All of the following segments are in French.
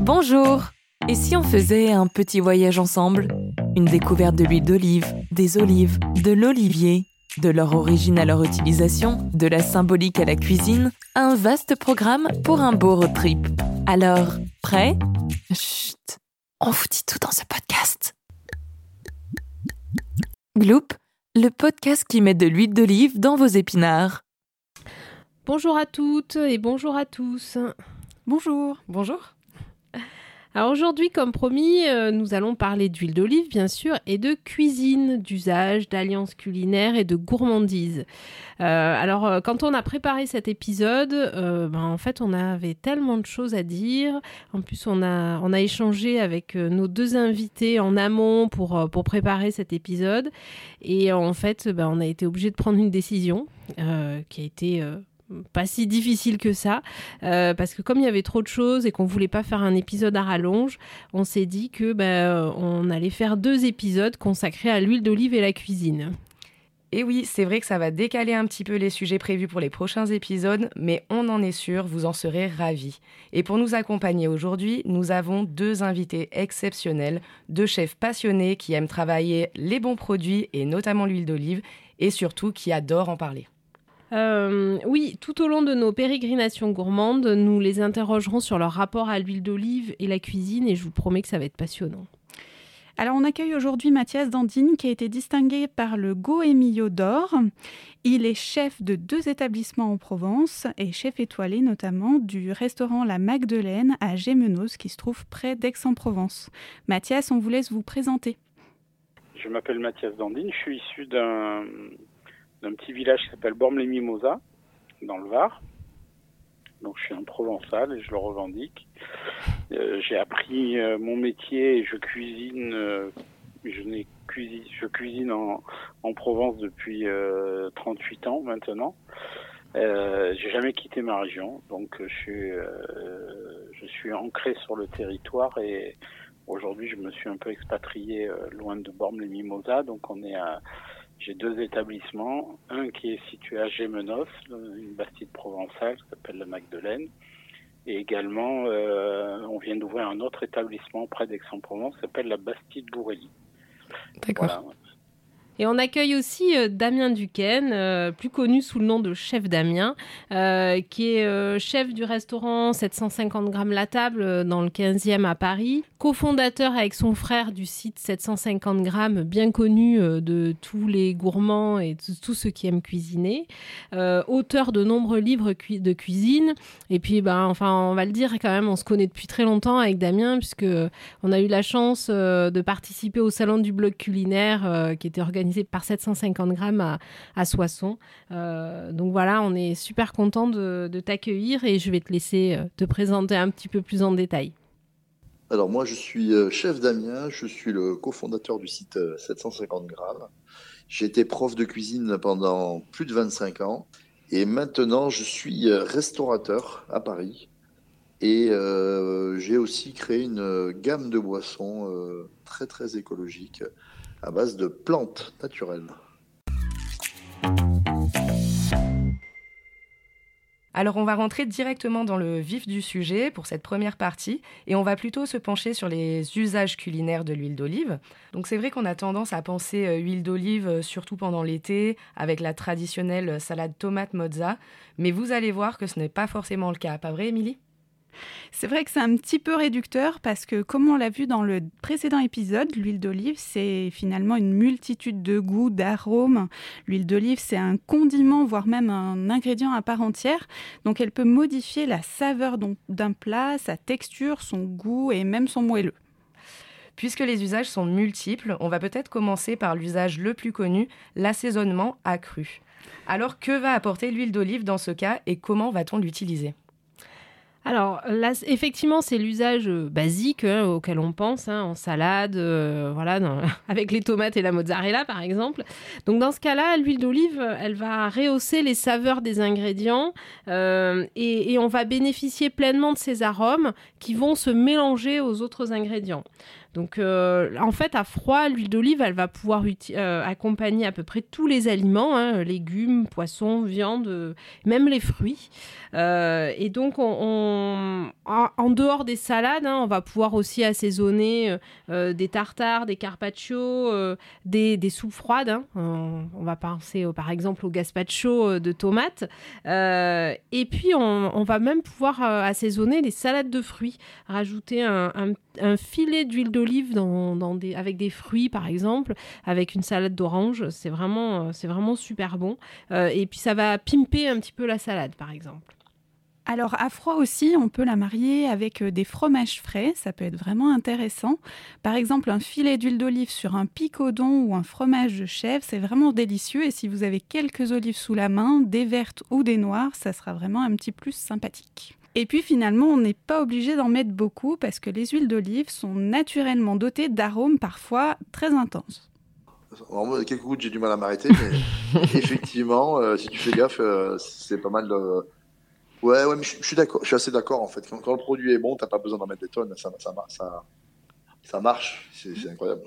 Bonjour Et si on faisait un petit voyage ensemble? Une découverte de l'huile d'olive, des olives, de l'olivier, de leur origine à leur utilisation, de la symbolique à la cuisine, un vaste programme pour un beau road trip. Alors, prêt? Chut On vous dit tout dans ce podcast Gloop, le podcast qui met de l'huile d'olive dans vos épinards. Bonjour à toutes et bonjour à tous. Bonjour. Bonjour. Aujourd'hui, comme promis, euh, nous allons parler d'huile d'olive, bien sûr, et de cuisine, d'usage, d'alliances culinaires et de gourmandise. Euh, alors, euh, quand on a préparé cet épisode, ben, en fait, on avait tellement de choses à dire. En plus, on a, on a échangé avec nos deux invités en amont pour, pour préparer cet épisode. Et en fait, ben, on a été obligé de prendre une décision qui a été pas si difficile que ça, euh, parce que comme il y avait trop de choses et qu'on voulait pas faire un épisode à rallonge, on s'est dit que ben, on allait faire deux épisodes consacrés à l'huile d'olive et la cuisine. Et oui, c'est vrai que ça va décaler un petit peu les sujets prévus pour les prochains épisodes, mais on en est sûr, vous en serez ravis. Et pour nous accompagner aujourd'hui, nous avons deux invités exceptionnels, deux chefs passionnés qui aiment travailler les bons produits et notamment l'huile d'olive, et surtout qui adorent en parler. Euh, oui, tout au long de nos pérégrinations gourmandes, nous les interrogerons sur leur rapport à l'huile d'olive et la cuisine et je vous promets que ça va être passionnant. Alors on accueille aujourd'hui Mathias Dandine qui a été distingué par le Goemio d'or. Il est chef de deux établissements en Provence et chef étoilé notamment du restaurant La Magdeleine à Gémenos qui se trouve près d'Aix-en-Provence. Mathias, on vous laisse vous présenter. Je m'appelle Mathias Dandine, je suis issu d'un d'un petit village qui s'appelle Bormes-les-Mimosas, dans le Var. Donc je suis un provençal et je le revendique. Euh, j'ai appris euh, mon métier et je cuisine. Euh, je, cuisine je cuisine en, en Provence depuis 38 ans maintenant. j'ai jamais quitté ma région, donc je suis, je suis ancré sur le territoire et aujourd'hui je me suis un peu expatrié loin de Bormes-les-Mimosas, donc on est à j'ai deux établissements, un qui est situé à Gémenos, une bastide provençale qui s'appelle la Magdeleine, et également euh, on vient d'ouvrir un autre établissement près d'Aix-en-Provence qui s'appelle la Bastide Bourrelly. D'accord. Et on accueille aussi euh, Damien Duquesne, euh, plus connu sous le nom de Chef Damien, euh, qui est chef du restaurant 750 grammes la table dans le 15e à Paris, cofondateur avec son frère du site 750 grammes, bien connu de tous les gourmands et de tous ceux qui aiment cuisiner, auteur de nombreux livres de cuisine. Et puis, ben, enfin, on va le dire quand même, on se connaît depuis très longtemps avec Damien, puisque on a eu la chance de participer au salon du blog culinaire qui était organisé par 750 grammes à, à Soissons. Euh, donc voilà, on est super content de, t'accueillir et je vais te laisser euh, te présenter un petit peu plus en détail. Alors moi, je suis euh, chef Damien, je suis le cofondateur du site 750 grammes. J'ai été prof de cuisine pendant plus de 25 ans et maintenant je suis restaurateur à Paris. Et j'ai aussi créé une gamme de boissons très très écologique à base de plantes naturelles. Alors on va rentrer directement dans le vif du sujet pour cette première partie et on va plutôt se pencher sur les usages culinaires de l'huile d'olive. Donc c'est vrai qu'on a tendance à penser euh, huile d'olive euh, surtout pendant l'été avec la traditionnelle salade tomate mozza, mais vous allez voir que ce n'est pas forcément le cas, pas vrai Émilie? C'est vrai que c'est un petit peu réducteur parce que, comme on l'a vu dans le précédent épisode, l'huile d'olive, c'est finalement une multitude de goûts, d'arômes. L'huile d'olive, c'est un condiment, voire même un ingrédient à part entière. Donc, elle peut modifier la saveur d'un plat, sa texture, son goût et même son moelleux. Puisque les usages sont multiples, on va peut-être commencer par l'usage le plus connu, l'assaisonnement accru. Alors que va apporter l'huile d'olive dans ce cas et comment va-t-on l'utiliser? Alors effectivement, c'est l'usage euh, basique hein, auquel on pense hein, en salade, euh, voilà, avec les tomates et la mozzarella par exemple. Donc dans ce cas-là, l'huile d'olive, elle va rehausser les saveurs des ingrédients euh, et, on va bénéficier pleinement de ces arômes qui vont se mélanger aux autres ingrédients. Donc en fait, à froid, l'huile d'olive, elle va pouvoir accompagner à peu près tous les aliments, hein, légumes, poissons, viande, même les fruits. et donc, on, en, dehors des salades, hein, on va pouvoir aussi assaisonner des tartares, des carpaccio, des, soupes froides. Hein. On, va penser par exemple au gazpacho de tomates. et puis, on, on va même pouvoir assaisonner les salades de fruits, rajouter un, filet d'huile d'olive dans, avec des fruits par exemple, avec une salade d'orange, c'est vraiment, c'est vraiment super bon. Euh, et puis ça va pimper un petit peu la salade par exemple. Alors à froid aussi, on peut la marier avec euh, des fromages frais, ça peut être vraiment intéressant. Par exemple, un filet d'huile d'olive sur un picodon ou un fromage de chèvre, c'est vraiment délicieux et si vous avez quelques olives sous la main, des vertes ou des noires, ça sera vraiment un petit plus sympathique. Et puis finalement, on n'est pas obligé d'en mettre beaucoup parce que les huiles d'olive sont naturellement dotées d'arômes parfois très intenses. Alors quelques gouttes, j'ai du mal à m'arrêter, mais effectivement, euh, si tu fais gaffe, euh, c'est pas mal de... Ouais, ouais, mais je, suis d'accord, je suis assez d'accord en fait. Quand, le produit est bon, t'as pas besoin d'en mettre des tonnes, ça, ça, ça, ça marche, c'est incroyable.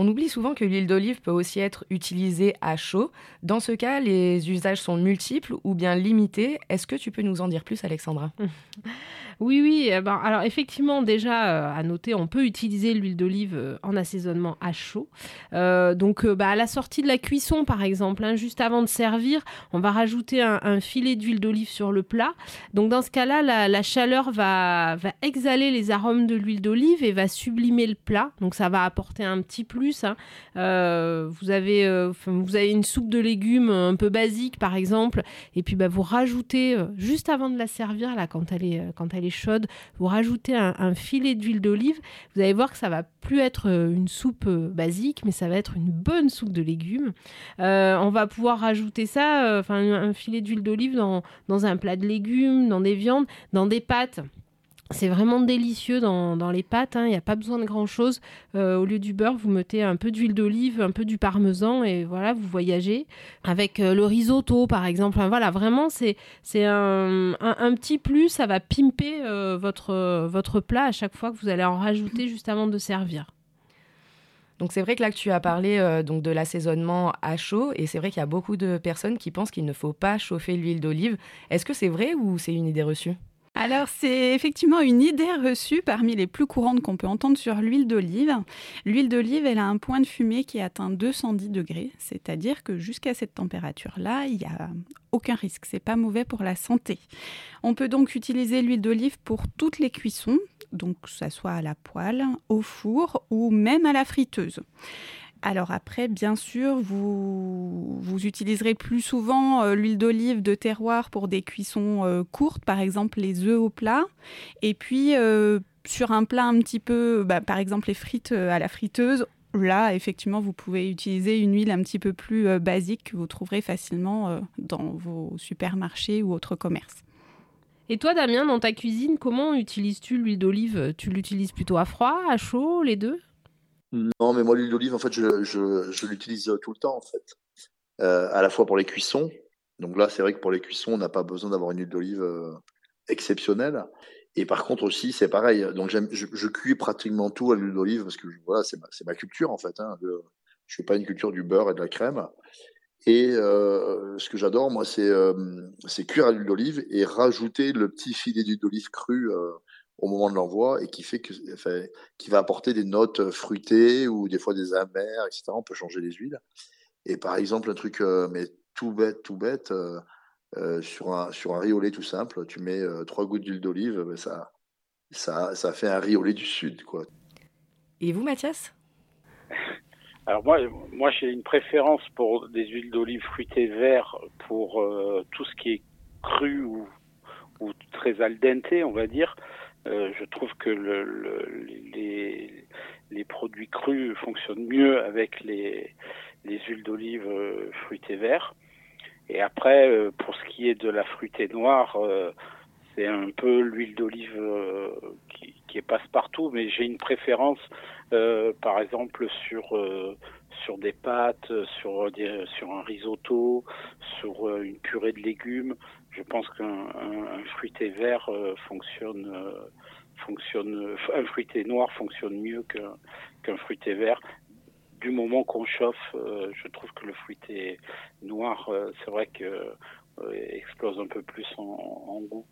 On oublie souvent que l'huile d'olive peut aussi être utilisée à chaud. Dans ce cas, les usages sont multiples ou bien limités. Est-ce que tu peux nous en dire plus, Alexandra? Oui, oui. Eh ben, alors effectivement, déjà euh, à noter, on peut utiliser l'huile d'olive euh, en assaisonnement à chaud. Euh, donc bah, à la sortie de la cuisson, par exemple, hein, juste avant de servir, on va rajouter un, filet d'huile d'olive sur le plat. Donc dans ce cas-là, la, chaleur va, exhaler les arômes de l'huile d'olive et va sublimer le plat. Donc ça va apporter un petit plus. Hein. vous, avez, vous avez une soupe de légumes un peu basique, par exemple, et puis bah, vous rajoutez juste avant de la servir, là, quand elle est, quand elle est chaude, vous rajoutez un, filet d'huile d'olive, vous allez voir que ça va plus être euh, une soupe euh, basique, mais ça va être une bonne soupe de légumes. Euh, on va pouvoir rajouter ça, enfin un filet d'huile d'olive dans, dans un plat de légumes, dans des viandes, dans des pâtes. C'est vraiment délicieux dans, les pâtes, hein. il n'y a pas besoin de grand-chose. Euh, au lieu du beurre, vous mettez un peu d'huile d'olive, un peu du parmesan et voilà, vous voyagez. Avec euh, le risotto, par exemple. voilà, vraiment, c'est un, un, petit plus, ça va pimper euh, votre, votre plat à chaque fois que vous allez en rajouter juste avant de servir. Donc c'est vrai que là que tu as parlé donc de l'assaisonnement à chaud et c'est vrai qu'il y a beaucoup de personnes qui pensent qu'il ne faut pas chauffer l'huile d'olive. Est-ce que c'est vrai ou c'est une idée reçue? Alors, c'est effectivement une idée reçue parmi les plus courantes qu'on peut entendre sur l'huile d'olive. L'huile d'olive, elle a un point de fumée qui atteint 210 degrés, c'est-à-dire que jusqu'à cette température-là, il n'y a aucun risque, c'est pas mauvais pour la santé. On peut donc utiliser l'huile d'olive pour toutes les cuissons, donc que ça soit à la poêle, au four ou même à la friteuse. Alors après, bien sûr, vous, vous utiliserez plus souvent euh, l'huile d'olive de terroir pour des cuissons euh, courtes, par exemple les œufs au plat. Et puis, euh, sur un plat un petit peu, bah, par exemple les frites à la friteuse, là, effectivement, vous pouvez utiliser une huile un petit peu plus basique que vous trouverez facilement dans vos supermarchés ou autres commerces. Et toi, Damien, dans ta cuisine, comment utilises-tu l'huile d'olive? Tu l'utilises plutôt à froid, à chaud, les deux? Non, mais moi, l'huile d'olive, en fait, je, je, je l'utilise tout le temps, en fait. Euh, à la fois pour les cuissons. Donc là, c'est vrai que pour les cuissons, on n'a pas besoin d'avoir une huile d'olive euh, exceptionnelle. Et par contre aussi, c'est pareil. Donc je, je, cuis pratiquement tout à l'huile d'olive parce que voilà, c'est ma, ma, culture en fait. Hein, je fais pas une culture du beurre et de la crème. Et euh, ce que j'adore, moi, c'est euh, cuire à l'huile d'olive et rajouter le petit filet d'huile d'olive crue euh, au moment de l'envoi et qui fait que, enfin, qui va apporter des notes fruitées ou des fois des amers, etc. On peut changer les huiles. Et par exemple, un truc, euh, mais tout bête, tout bête, euh, euh, sur un sur un riz au lait tout simple, tu mets trois gouttes d'huile d'olive, ben ça, ça, ça fait un riz au lait du sud, quoi. Et vous, Mathias? Alors moi, moi j'ai une préférence pour des huiles d'olive fruitées vertes pour tout ce qui est cru ou, ou très al dente, on va dire. Euh, je trouve que le, les, produits crus fonctionnent mieux avec les, les huiles d'olive euh, fruitées vertes. Et après, euh, pour ce qui est de la fruitée noire, c'est un peu l'huile d'olive qui, qui est passe-partout, mais j'ai une préférence, par exemple, sur sur des pâtes, sur des, sur un risotto, sur une purée de légumes je pense qu'un fruité vert euh, fonctionne, euh, fonctionne, un fruité noir fonctionne mieux qu'un fruité vert. Du moment qu'on chauffe, je trouve que le fruité noir, c'est vrai que explose un peu plus en goût.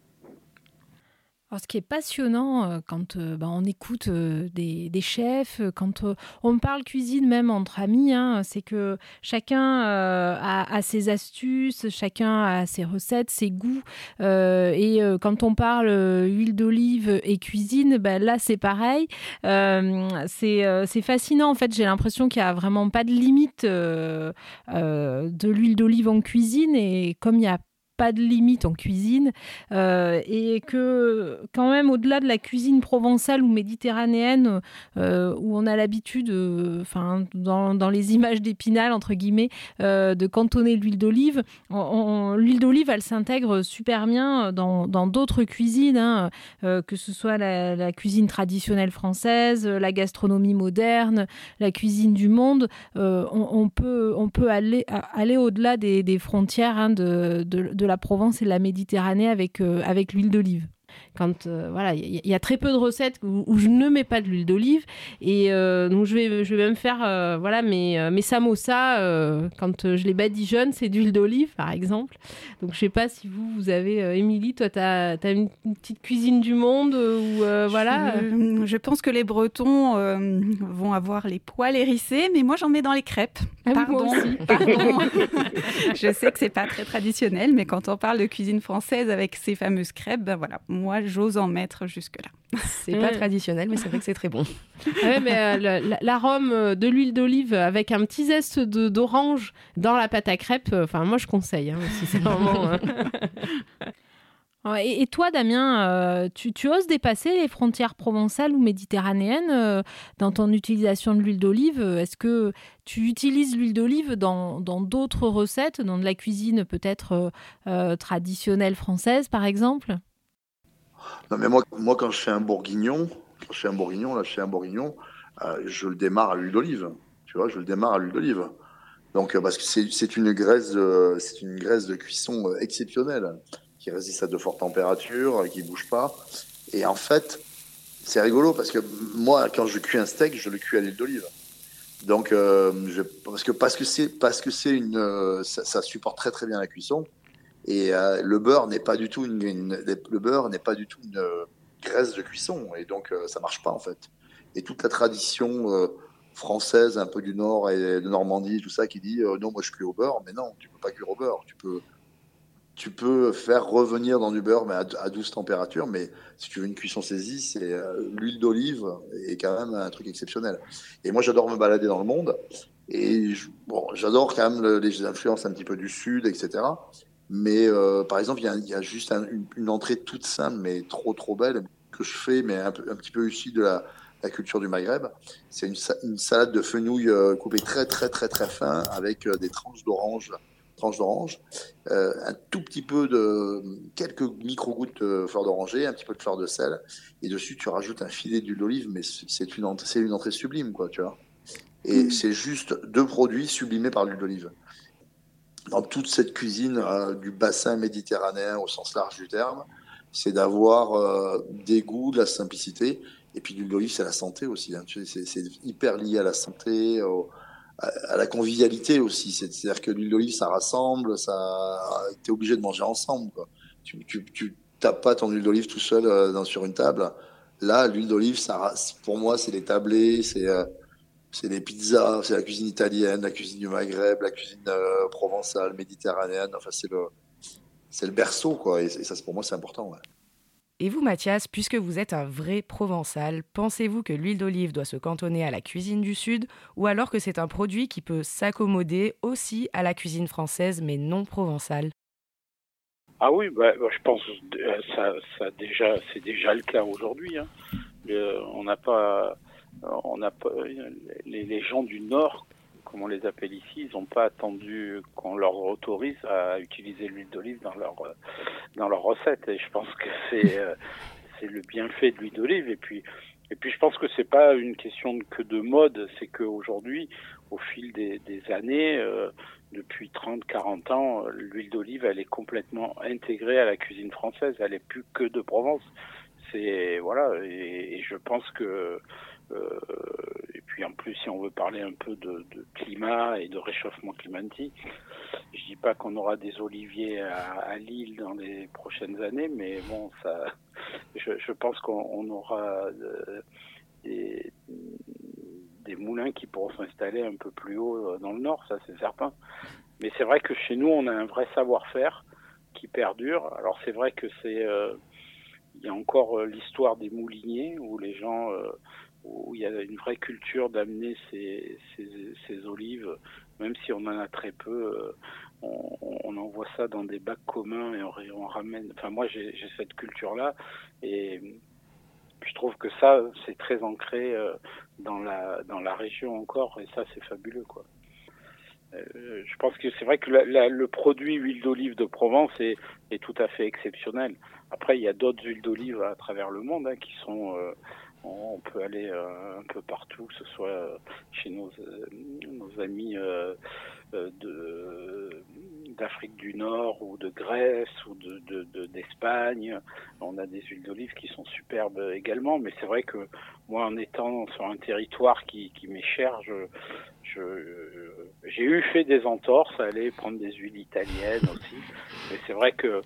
Alors, ce qui est passionnant euh, quand euh, bah, on écoute euh, des, chefs, quand on parle cuisine même entre amis, hein, c'est que chacun a, ses astuces, chacun a ses recettes, ses goûts. et quand on parle huile d'olive et cuisine, bah, là c'est pareil. c'est fascinant en fait. J'ai l'impression qu'il n'y a vraiment pas de limite de l'huile d'olive en cuisine et comme il y a pas de limite en cuisine euh, et que quand même au-delà de la cuisine provençale ou méditerranéenne euh, où on a l'habitude, euh, enfin dans, dans, les images d'épinal entre guillemets, de cantonner l'huile d'olive, l'huile d'olive elle s'intègre super bien dans d'autres cuisines, hein, que ce soit la, cuisine traditionnelle française, la gastronomie moderne, la cuisine du monde, on, peut on peut aller aller au-delà des, frontières hein, de, de la Provence et de la Méditerranée avec, euh, avec l'huile d'olive quand euh, voilà, il y, a très peu de recettes où, je ne mets pas de l'huile d'olive et euh, donc je vais je vais même faire euh, voilà mes mes samosas quand je les badigeonne, c'est d'huile d'olive par exemple. Donc je sais pas si vous vous avez Émilie, toi tu as, une, petite cuisine du monde ou voilà. Je, pense que les Bretons vont avoir les poils hérissés, mais moi j'en mets dans les crêpes. Ah pardon, pardon. je sais que c'est pas très traditionnel, mais quand on parle de cuisine française avec ces fameuses crêpes, ben voilà, moi, j'ose en mettre jusque-là. C'est pas traditionnel, mais c'est vrai que c'est très bon. Ah mais euh, l'arôme euh, de l'huile d'olive avec un petit zeste d'orange dans la pâte à crêpes, euh, enfin, moi, je conseille hein, aussi. C'est vraiment. Et, toi, Damien, tu, oses dépasser les frontières provençales ou méditerranéennes dans ton utilisation de l'huile d'olive? Est-ce que tu utilises l'huile d'olive dans d'autres recettes, dans de la cuisine peut-être traditionnelle française, par exemple? Non, mais moi, moi, quand je fais un bourguignon, quand je fais un bourguignon, là, je fais un bourguignon, euh, je le démarre à l'huile d'olive. Tu vois, je le démarre à l'huile d'olive. Donc, euh, parce que c'est une graisse, c'est une graisse de cuisson euh, exceptionnelle qui résiste à de fortes températures, qui bouge pas. Et en fait, c'est rigolo parce que moi, quand je cuis un steak, je le cuis à l'huile d'olive. Donc, je, parce que parce que c'est parce que c'est une, ça, ça, supporte très très bien la cuisson. Et euh, le beurre n'est pas du tout une, le beurre n'est pas du tout une euh, graisse de cuisson. Et donc euh, ça marche pas en fait. Et toute la tradition française un peu du nord et de Normandie tout ça qui dit non moi je cuis au beurre. Mais non tu peux pas cuire au beurre. Tu peux tu peux faire revenir dans du beurre mais à, douce température. Mais si tu veux une cuisson saisie c'est l'huile d'olive est quand même un truc exceptionnel. Et moi j'adore me balader dans le monde. Et bon j'adore quand même les influences un petit peu du sud etc mais euh, par exemple, il y, a, juste une, entrée toute simple, mais trop trop belle, que je fais, mais un, un petit peu issue de la, la, culture du Maghreb. C'est une, salade de fenouil euh, coupée très très très très fin, avec euh, des tranches d'orange, tranches d'orange, un tout petit peu de quelques micro gouttes de fleur d'oranger, un petit peu de fleur de sel, et dessus tu rajoutes un filet d'huile d'olive, mais c'est une entrée, une entrée sublime, quoi, tu vois. Et mmh. c'est juste deux produits sublimés par l'huile d'olive dans toute cette cuisine euh, du bassin méditerranéen au sens large du terme, c'est d'avoir euh, des goûts, de la simplicité. Et puis l'huile d'olive, c'est la santé aussi. Hein. C'est hyper lié à la santé, à, la convivialité aussi. C'est-à-dire que l'huile d'olive, ça rassemble, ça, t'es obligé de manger ensemble. Tu, tu, tapes pas ton huile d'olive tout seul euh, sur une table. Là, l'huile d'olive, pour moi, c'est les tablés, c'est c'est les pizzas, c'est la cuisine italienne, la cuisine du Maghreb, la cuisine euh, provençale, méditerranéenne. Enfin, c'est le, c'est le berceau, quoi. Et, ça, pour moi, c'est important. Et vous, Mathias, puisque vous êtes un vrai provençal, pensez-vous que l'huile d'olive doit se cantonner à la cuisine du Sud ou alors que c'est un produit qui peut s'accommoder aussi à la cuisine française mais non provençale? Ah oui, bah, bah, je pense que euh, ça, ça déjà, c'est déjà le cas aujourd'hui. Hein. Euh, on n'a pas on a les, les, gens du Nord, comme on les appelle ici, ils n'ont pas attendu qu'on leur autorise à utiliser l'huile d'olive dans leur dans leur recette. Et je pense que c'est euh, c'est le bienfait de l'huile d'olive. Et puis et puis je pense que c'est pas une question que de mode, c'est qu'aujourd'hui, au fil des, des années, euh, depuis 30, 40 ans, l'huile d'olive, elle est complètement intégrée à la cuisine française. Elle est plus que de Provence c'est voilà, et, je pense que euh, et puis en plus, si on veut parler un peu de, climat et de réchauffement climatique, je dis pas qu'on aura des oliviers à, Lille dans les prochaines années, mais bon, ça, je, pense qu'on aura euh, des, moulins qui pourront s'installer un peu plus haut euh, dans le nord, ça c'est certain. Mais c'est vrai que chez nous, on a un vrai savoir-faire qui perdure. Alors c'est vrai que c'est il y a encore l'histoire des mouliniers où les gens où il y a une vraie culture d'amener ces, olives, même si on en a très peu, euh, on, on, envoie ça dans des bacs communs et on, ramène. Enfin, moi, j'ai cette culture-là et je trouve que ça, c'est très ancré euh, dans la région encore et ça, c'est fabuleux, quoi. Euh, je pense que c'est vrai que le produit huile d'olive de Provence est, est, tout à fait exceptionnel. Après, il y a d'autres huiles d'olive à travers le monde hein, qui sont on peut aller euh, un peu partout, que ce soit euh, chez nos, euh, amis d'Afrique du Nord ou de Grèce ou de, d'Espagne. On a des huiles d'olive qui sont superbes également, mais c'est vrai que moi, en étant sur un territoire qui, qui m'est cher, j'ai eu fait des entorses aller prendre des huiles italiennes aussi. Mais c'est vrai que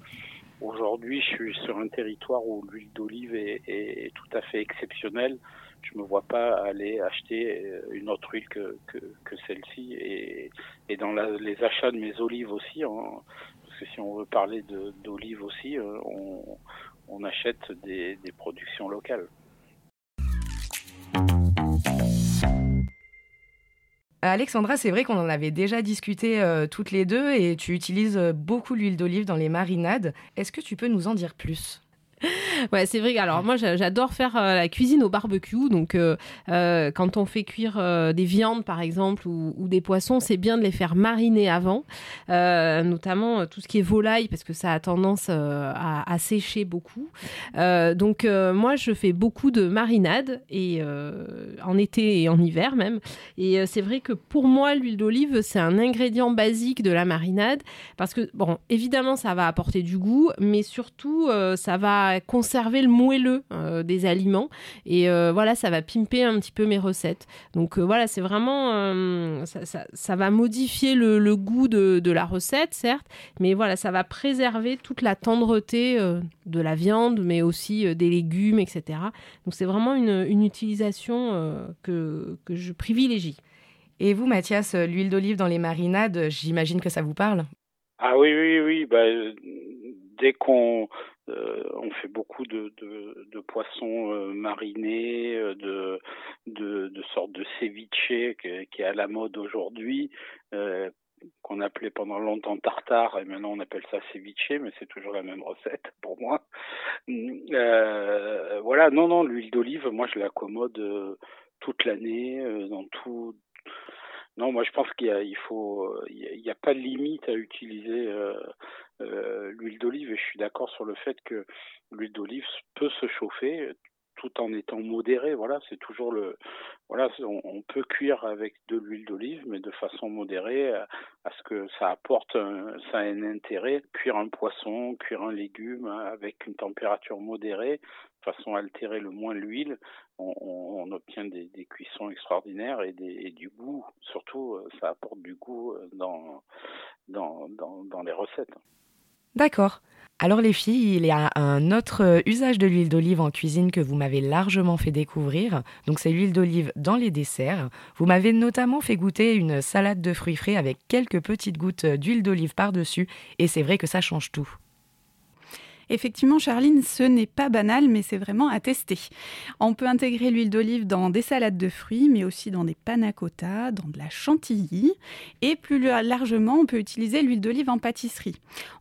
Aujourd'hui, je suis sur un territoire où l'huile d'olive est, tout à fait exceptionnelle. Je me vois pas aller acheter euh, une autre huile que, que, celle-ci. Et, et dans les achats de mes olives aussi, hein, parce que si on veut parler d'olives aussi, euh, on, on achète des, des productions locales. Alexandra, c'est vrai qu'on en avait déjà discuté euh, toutes les deux et tu utilises euh, beaucoup l'huile d'olive dans les marinades. Est-ce que tu peux nous en dire plus? ouais, c'est vrai. Alors moi, j'adore faire euh, la cuisine au barbecue. Donc, euh, euh, quand on fait cuire des viandes, par exemple, ou, des poissons, c'est bien de les faire mariner avant, notamment tout ce qui est volaille, parce que ça a tendance à, sécher beaucoup. donc, moi, je fais beaucoup de marinade et en été et en hiver même. Et c'est vrai que pour moi, l'huile d'olive, c'est un ingrédient basique de la marinade, parce que bon, évidemment, ça va apporter du goût, mais surtout, ça va conserver le moelleux euh, des aliments. Et euh, voilà, ça va pimper un petit peu mes recettes. Donc euh, voilà, c'est vraiment. Ça, va modifier le, goût de, la recette, certes, mais voilà, ça va préserver toute la tendreté de la viande, mais aussi des légumes, etc. Donc c'est vraiment une, utilisation que, que je privilégie. Et vous, Mathias, l'huile d'olive dans les marinades, j'imagine que ça vous parle? Ah oui, oui, oui. Bah, dès qu'on euh, on fait beaucoup de, poissons euh, marinés, euh, de, sortes de ceviche qui, est à la mode aujourd'hui, qu'on appelait pendant longtemps tartare et maintenant on appelle ça ceviche, mais c'est toujours la même recette pour moi. voilà, non, non, l'huile d'olive, moi je l'accommode toute l'année dans tout non, moi je pense qu'il il faut, il n'y a, pas de limite à utiliser euh, l'huile d'olive et je suis d'accord sur le fait que l'huile d'olive peut se chauffer tout en étant modéré. Voilà, c'est toujours le, voilà, on, peut cuire avec de l'huile d'olive, mais de façon modérée, à, ce que ça apporte, un, ça a un intérêt. Cuire un poisson, cuire un légume avec une température modérée, façon à altérer le moins l'huile, on, obtient des, cuissons extraordinaires et, du goût. Surtout, euh, ça apporte du goût euh, dans, dans, dans, les recettes. D'accord. Alors les filles, il y a un autre euh, usage de l'huile d'olive en cuisine que vous m'avez largement fait découvrir. Donc c'est l'huile d'olive dans les desserts. Vous m'avez notamment fait goûter une salade de fruits frais avec quelques petites gouttes d'huile d'olive par-dessus et c'est vrai que ça change tout. Effectivement, Charline, ce n'est pas banal, mais c'est vraiment à tester. On peut intégrer l'huile d'olive dans des salades de fruits, mais aussi dans des panna cotta, dans de la chantilly. Et plus largement, on peut utiliser l'huile d'olive en pâtisserie.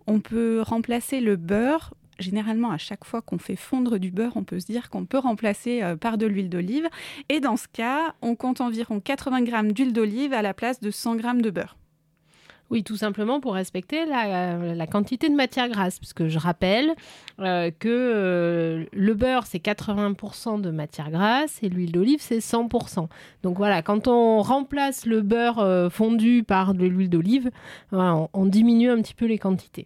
On peut remplacer le beurre généralement, à chaque fois qu'on fait fondre du beurre, on peut se dire qu'on peut remplacer euh, par de l'huile d'olive. Et dans ce cas, on compte environ 80 g d'huile d'olive à la place de 100 g de beurre. Oui, tout simplement pour respecter la, quantité de matière grasse, puisque je rappelle euh, que euh, le beurre, c'est 80% de matière grasse et l'huile d'olive, c'est 100%. Donc voilà, quand on remplace le beurre euh, fondu par de l'huile d'olive, on diminue un petit peu les quantités.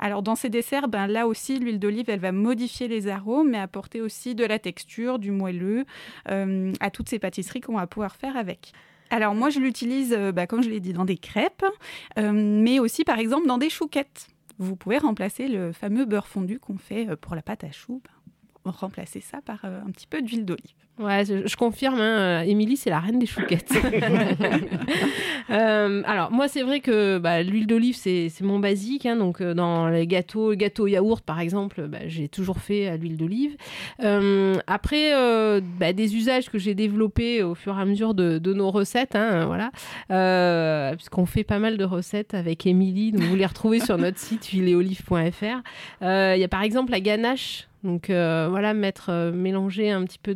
Alors dans ces desserts, ben, là aussi, l'huile d'olive, elle va modifier les arômes, mais apporter aussi de la texture, du moelleux, euh, à toutes ces pâtisseries qu'on va pouvoir faire avec. Alors moi, je l'utilise, euh, bah, comme je l'ai dit, dans des crêpes, euh, mais aussi par exemple dans des chouquettes. Vous pouvez remplacer le fameux beurre fondu qu'on fait pour la pâte à choux. Ben, remplacer ça par un petit peu d'huile d'olive. Ouais, je, confirme, hein, Émilie, c'est la reine des chouquettes. Euh, alors, moi, c'est vrai que bah, l'huile d'olive, c'est mon basique. Hein, donc, euh, dans les gâteaux, gâteaux yaourt, par exemple, bah, j'ai toujours fait à l'huile d'olive. Euh, après, bah, des usages que j'ai développés au fur et à mesure de, nos recettes, hein, voilà, puisqu'on fait pas mal de recettes avec Émilie. Donc, vous les retrouvez sur notre site huileetolive.fr. Il y a par exemple la ganache donc euh, voilà, mettre, euh, mélanger un petit peu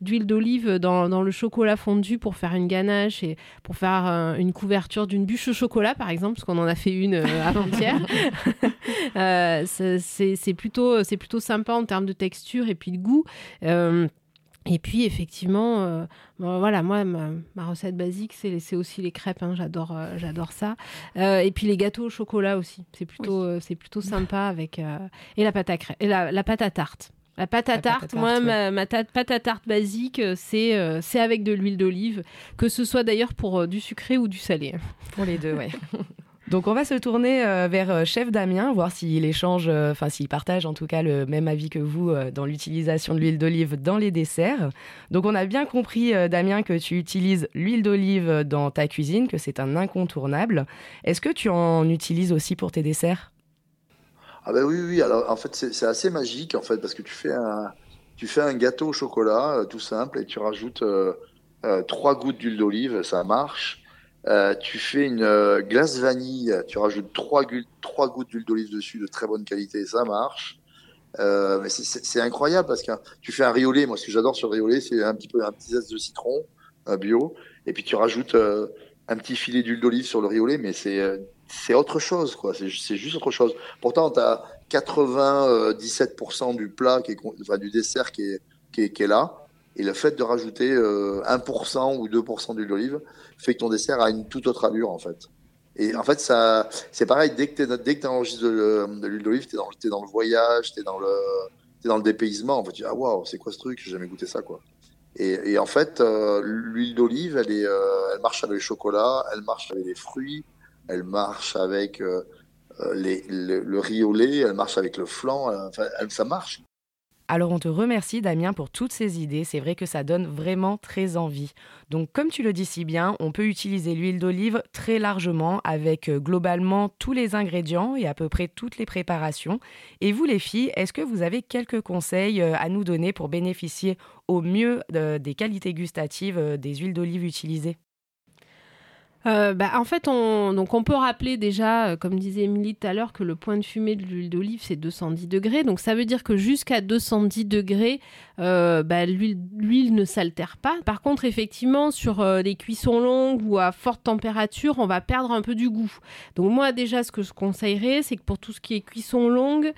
d'huile d'olive dans, dans, le chocolat fondu pour faire une ganache et pour faire euh, une couverture d'une bûche au chocolat, par exemple, parce qu'on en a fait une avant-hier. c'est plutôt, plutôt sympa en termes de texture et puis de goût. Et puis effectivement, euh, voilà, moi ma, recette basique c'est aussi les crêpes, hein, j'adore euh, j'adore ça. Euh, et puis les gâteaux au chocolat aussi, c'est plutôt c'est plutôt sympa avec et la pâte à et la, pâte à tarte. La pâte à tarte, moi ma, pâte à tarte basique c'est c'est avec de l'huile d'olive, que ce soit d'ailleurs pour du sucré ou du salé. Pour les deux, ouais. Donc on va se tourner euh, vers euh, Chef Damien, voir s'il échange, euh, enfin s'il partage en tout cas le même avis que vous dans l'utilisation de l'huile d'olive dans les desserts. Donc on a bien compris, Damien, que tu utilises l'huile d'olive dans ta cuisine, que c'est un incontournable. Est-ce que tu en utilises aussi pour tes desserts? Ah ben oui, oui. Alors en fait c'est assez magique en fait parce que tu fais un, tu fais un gâteau au chocolat tout simple et tu rajoutes trois gouttes d'huile d'olive, ça marche. Euh, tu fais une euh, glace vanille, tu rajoutes trois, trois gouttes d'huile d'olive dessus de très bonne qualité, ça marche. Euh, mais c'est incroyable parce que tu fais un riolet. Moi, ce que j'adore sur le riolet, c'est un petit peu un petit zeste de citron bio, et puis tu rajoutes un petit filet d'huile d'olive sur le riolet, mais c'est c'est autre chose, quoi. C'est juste autre chose. Pourtant, tu as 97% du plat, qui est, enfin, du dessert qui est, qui est, là. Et le fait de rajouter 1% euh, ou 2% d'huile d'olive fait que ton dessert a une toute autre allure, en fait. Et en fait, ça, c'est pareil, dès que tu enregistres de, l'huile d'olive, tu es, dans le voyage, tu es, dans le, dans le dépaysement. En fait, tu dis, ah waouh, c'est quoi ce truc? J'ai jamais goûté ça, quoi. Et, et en fait, euh, l'huile d'olive, elle, est, euh, elle marche avec le chocolat, elle marche avec les fruits, elle marche avec le, riz au lait, elle marche avec le flan, enfin, ça marche. Alors on te remercie Damien pour toutes ces idées, c'est vrai que ça donne vraiment très envie. Donc comme tu le dis si bien, on peut utiliser l'huile d'olive très largement avec euh, globalement tous les ingrédients et à peu près toutes les préparations. Et vous les filles, est-ce que vous avez quelques conseils euh, à nous donner pour bénéficier au mieux euh, des qualités gustatives des huiles d'olive utilisées? Euh, bah, en fait, on, donc on peut rappeler déjà, euh, comme disait Émilie tout à l'heure, que le point de fumée de l'huile d'olive, c'est 210 degrés. Donc ça veut dire que jusqu'à 210 degrés, euh, bah, l'huile ne s'altère pas. Par contre, effectivement, sur les cuissons longues ou à forte température, on va perdre un peu du goût. Donc moi, déjà, ce que je conseillerais, c'est que pour tout ce qui est cuisson longue,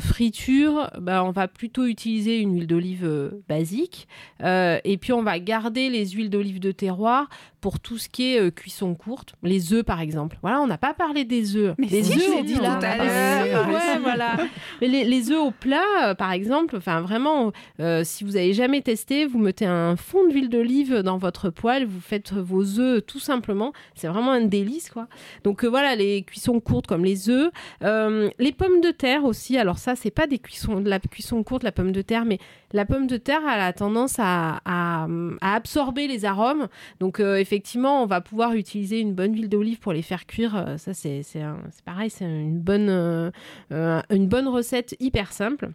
friture, bah, on va plutôt utiliser une huile d'olive basique. et puis, on va garder les huiles d'olive de terroir pour tout ce qui est cuisson courtes, les œufs par exemple. Voilà, on n'a pas parlé des œufs. Mais les œufs, dit là. Ouais, voilà. Mais les, les, œufs au plat, euh, par exemple, enfin vraiment, euh, si vous avez jamais testé, vous mettez un fond d'huile d'olive dans votre poêle, vous faites vos œufs tout simplement. C'est vraiment un délice, quoi. Donc euh, voilà, les cuissons courtes comme les œufs, les pommes de terre aussi. Alors ça, c'est pas des cuissons, de la cuisson courte, la pomme de terre, mais la pomme de terre, elle a tendance à, à, à absorber les arômes. Donc effectivement, on va pouvoir utiliser une bonne huile d'olive pour les faire cuire, euh, ça c'est pareil, c'est une bonne, euh, euh, une bonne recette hyper simple.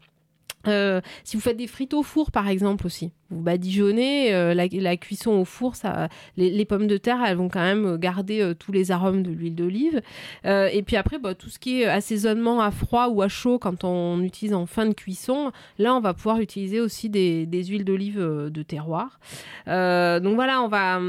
si vous faites des frites au four, par exemple, aussi, vous badigeonnez, euh, la, cuisson au four, ça, les, pommes de terre, elles vont quand même garder euh, tous les arômes de l'huile d'olive. Euh, et puis après, bah, tout ce qui est assaisonnement à froid ou à chaud, quand on utilise en fin de cuisson, là, on va pouvoir utiliser aussi des, huiles d'olive de terroir. donc voilà, on va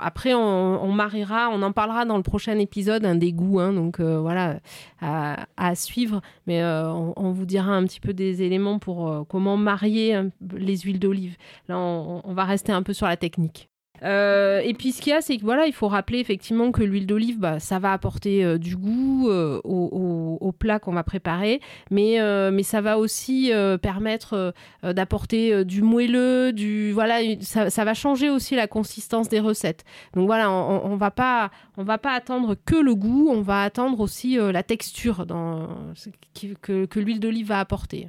après on, mariera, on en parlera dans le prochain épisode, un des goûts. Hein, donc voilà, à, suivre. Mais on, on, vous dira un petit peu des éléments pour comment marier les huiles d'olive. Là, on, va rester un peu sur la technique. Euh, et puis ce qu'il y a, c'est que voilà, il faut rappeler effectivement que l'huile d'olive, bah, ça va apporter euh, du goût euh, au, plat qu'on va préparer, mais, mais ça va aussi permettre d'apporter du moelleux, du voilà, ça, va changer aussi la consistance des recettes. Donc voilà, on, on, va pas, on va pas attendre que le goût, on va attendre aussi la texture que, que l'huile d'olive va apporter.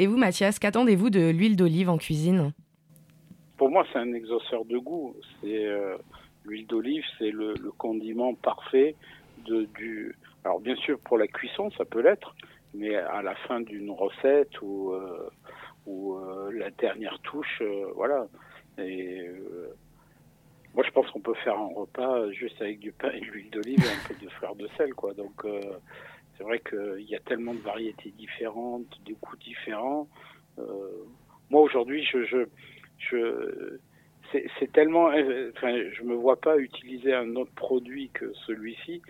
Et vous, Mathias, qu'attendez-vous de l'huile d'olive en cuisine? Pour moi, c'est un exauceur de goût. C'est euh, l'huile d'olive, c'est le, condiment parfait de, du. Alors bien sûr, pour la cuisson, ça peut l'être, mais à la fin d'une recette ou euh, ou euh, la dernière touche, voilà. Et moi, je pense qu'on peut faire un repas juste avec du pain et de l'huile d'olive et un peu de fleur de sel, quoi. Donc c'est vrai qu'il y a tellement de variétés différentes, des goûts différents. moi aujourd'hui, je, je c'est tellement enfin je me vois pas utiliser un autre produit que celui-ci.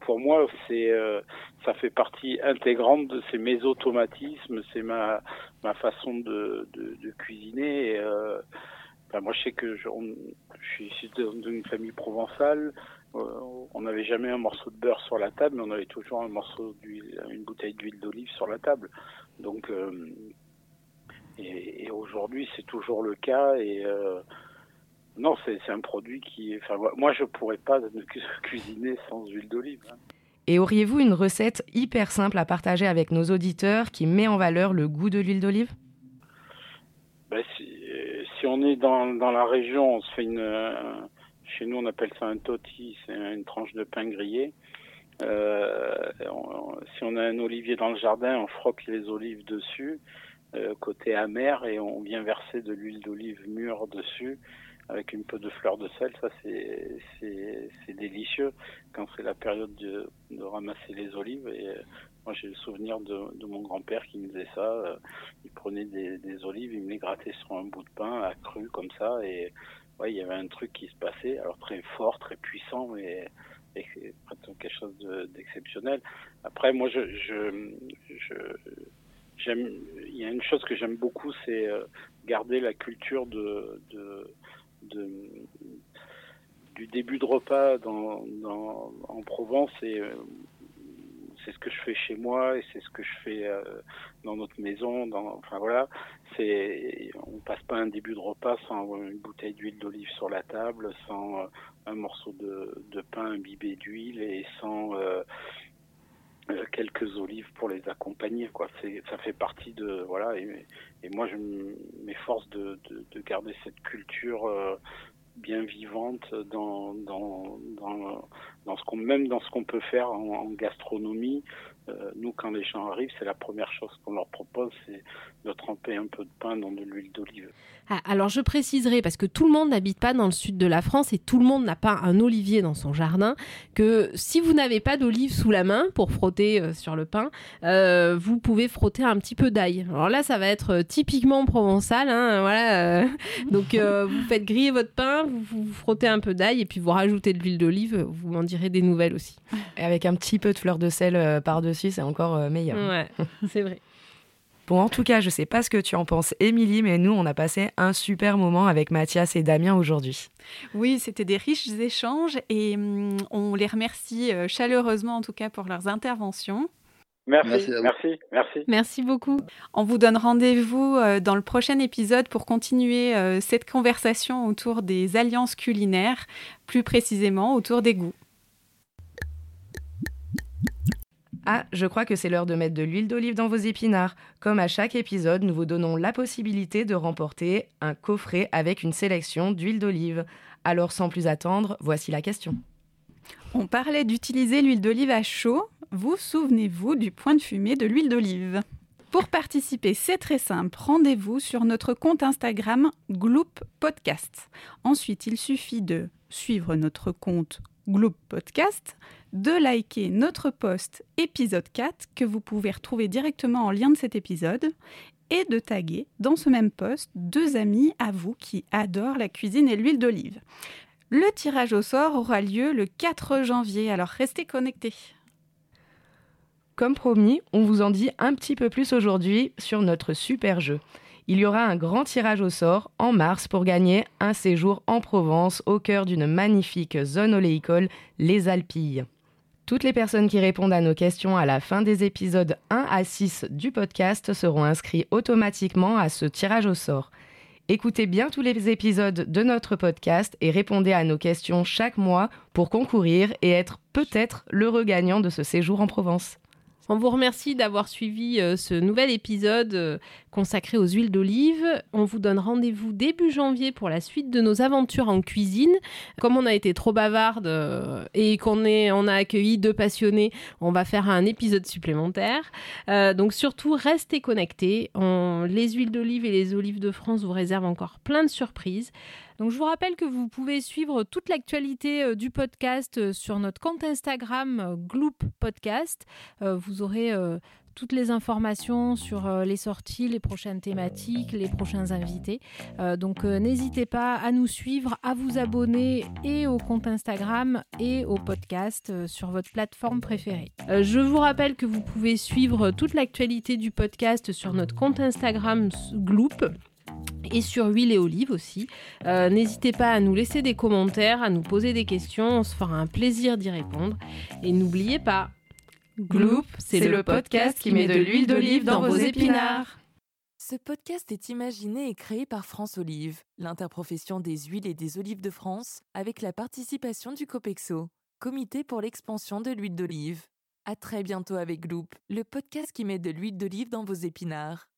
Pour moi c'est euh, ça fait partie intégrante de c'est mes automatismes c'est ma ma façon de, de, de cuisiner. Et, euh, moi je sais que je, suis issu d'une famille provençale. euh, on n'avait jamais un morceau de beurre sur la table mais on avait toujours un morceau d'huile une bouteille d'huile d'olive sur la table donc euh, et, aujourd'hui, c'est toujours le cas. Et euh, non, c'est un produit qui. Enfin, moi, je pourrais pas cuisiner sans huile d'olive. Hein. Et auriez-vous une recette hyper simple à partager avec nos auditeurs qui met en valeur le goût de l'huile d'olive? Ben, si, on est dans, dans, la région, on se fait une. Euh, chez nous, on appelle ça un toti, c'est une tranche de pain grillé. Euh, si on a un olivier dans le jardin, on frotte les olives dessus. Euh, côté amer et on vient verser de l'huile d'olive mûre dessus avec une peu de fleur de sel. Ça, c'est délicieux quand c'est la période de, ramasser les olives. Et euh, moi, j'ai le souvenir de, mon grand-père qui me faisait ça. Il prenait des, des, olives, il me les grattait sur un bout de pain à cru comme ça. Et il y avait un truc qui se passait. Alors très fort, très puissant, mais quelque chose d'exceptionnel. Après, moi, je, j'aime, il y a une chose que j'aime beaucoup, c'est euh, garder la culture de, de, de, du début de repas dans, dans en Provence et euh, c'est ce que je fais chez moi et c'est ce que je fais euh, dans notre maison. Dans, enfin voilà, c'est on passe pas un début de repas sans une bouteille d'huile d'olive sur la table, sans un morceau de, pain imbibé d'huile et sans euh, quelques olives pour les accompagner quoi ça fait partie de voilà et, moi je m'efforce de, de, de, garder cette culture euh, bien vivante dans dans dans, ce qu'on même dans ce qu'on peut faire en, en gastronomie euh, nous, quand les gens arrivent, c'est la première chose qu'on leur propose, c'est de tremper un peu de pain dans de l'huile d'olive. Ah, alors je préciserai, parce que tout le monde n'habite pas dans le sud de la France et tout le monde n'a pas un olivier dans son jardin, que si vous n'avez pas d'olive sous la main pour frotter euh, sur le pain, euh, vous pouvez frotter un petit peu d'ail. Alors là, ça va être typiquement provençal, hein, voilà. donc vous faites griller votre pain, vous, vous frottez un peu d'ail et puis vous rajoutez de l'huile d'olive, vous m'en direz des nouvelles aussi. Et avec un petit peu de fleur de sel par-dessus c'est encore euh, meilleur. Ouais, c'est vrai. Bon, en tout cas, je sais pas ce que tu en penses, Émilie, mais nous, on a passé un super moment avec Mathias et Damien aujourd'hui. Oui, c'était des riches échanges et hum, on les remercie euh, chaleureusement, en tout cas, pour leurs interventions. Merci, merci, merci, merci. beaucoup. On vous donne rendez-vous euh, dans le prochain épisode pour continuer cette conversation autour des alliances culinaires, plus précisément autour des goûts. Ah, je crois que c'est l'heure de mettre de l'huile d'olive dans vos épinards. Comme à chaque épisode, nous vous donnons la possibilité de remporter un coffret avec une sélection d'huile d'olive. Alors sans plus attendre, voici la question. On parlait d'utiliser l'huile d'olive à chaud. Vous souvenez-vous du point de fumée de l'huile d'olive? Pour participer, c'est très simple. Rendez-vous sur notre compte Instagram Gloop Podcast. Ensuite, il suffit de suivre notre compte Gloop Podcast, de liker notre post épisode 4 que vous pouvez retrouver directement en lien de cet épisode et de taguer dans ce même post deux amis à vous qui adorent la cuisine et l'huile d'olive. Le tirage au sort aura lieu le 4 janvier, alors restez connectés. Comme promis, on vous en dit un petit peu plus aujourd'hui sur notre super jeu. il y aura un grand tirage au sort en mars pour gagner un séjour en Provence au cœur d'une magnifique zone oléicole, les Alpilles. Toutes les personnes qui répondent à nos questions à la fin des épisodes 1 à 6 du podcast seront inscrits automatiquement à ce tirage au sort. Écoutez bien tous les épisodes de notre podcast et répondez à nos questions chaque mois pour concourir et être peut-être l'heureux gagnant de ce séjour en Provence. On vous remercie d'avoir suivi euh, ce nouvel épisode euh, consacré aux huiles d'olive. On vous donne rendez-vous début janvier pour la suite de nos aventures en cuisine. Comme on a été trop bavarde euh, et qu'on on a accueilli deux passionnés, on va faire un épisode supplémentaire. donc surtout, restez connectés. les huiles d'olive et les olives de France vous réservent encore plein de surprises. Donc je vous rappelle que vous pouvez suivre toute l'actualité euh, du podcast euh, sur notre compte Instagram euh, Gloop Podcast. Vous aurez toutes les informations sur les sorties, les prochaines thématiques, les prochains invités. donc n'hésitez pas à nous suivre, à vous abonner et au compte Instagram et au podcast sur votre plateforme préférée. je vous rappelle que vous pouvez suivre toute l'actualité du podcast sur notre compte Instagram Gloop et sur huile et olive aussi. Euh, n'hésitez pas à nous laisser des commentaires, à nous poser des questions, on se fera un plaisir d'y répondre. Et n'oubliez pas, Gloop, c'est le podcast qui met de l'huile d'olive dans vos épinards. Ce podcast est imaginé et créé par France Olive, l'interprofession des huiles et des olives de France, avec la participation du COPEXO, Comité pour l'expansion de l'huile d'olive. À très bientôt avec Gloop, le podcast qui met de l'huile d'olive dans vos épinards.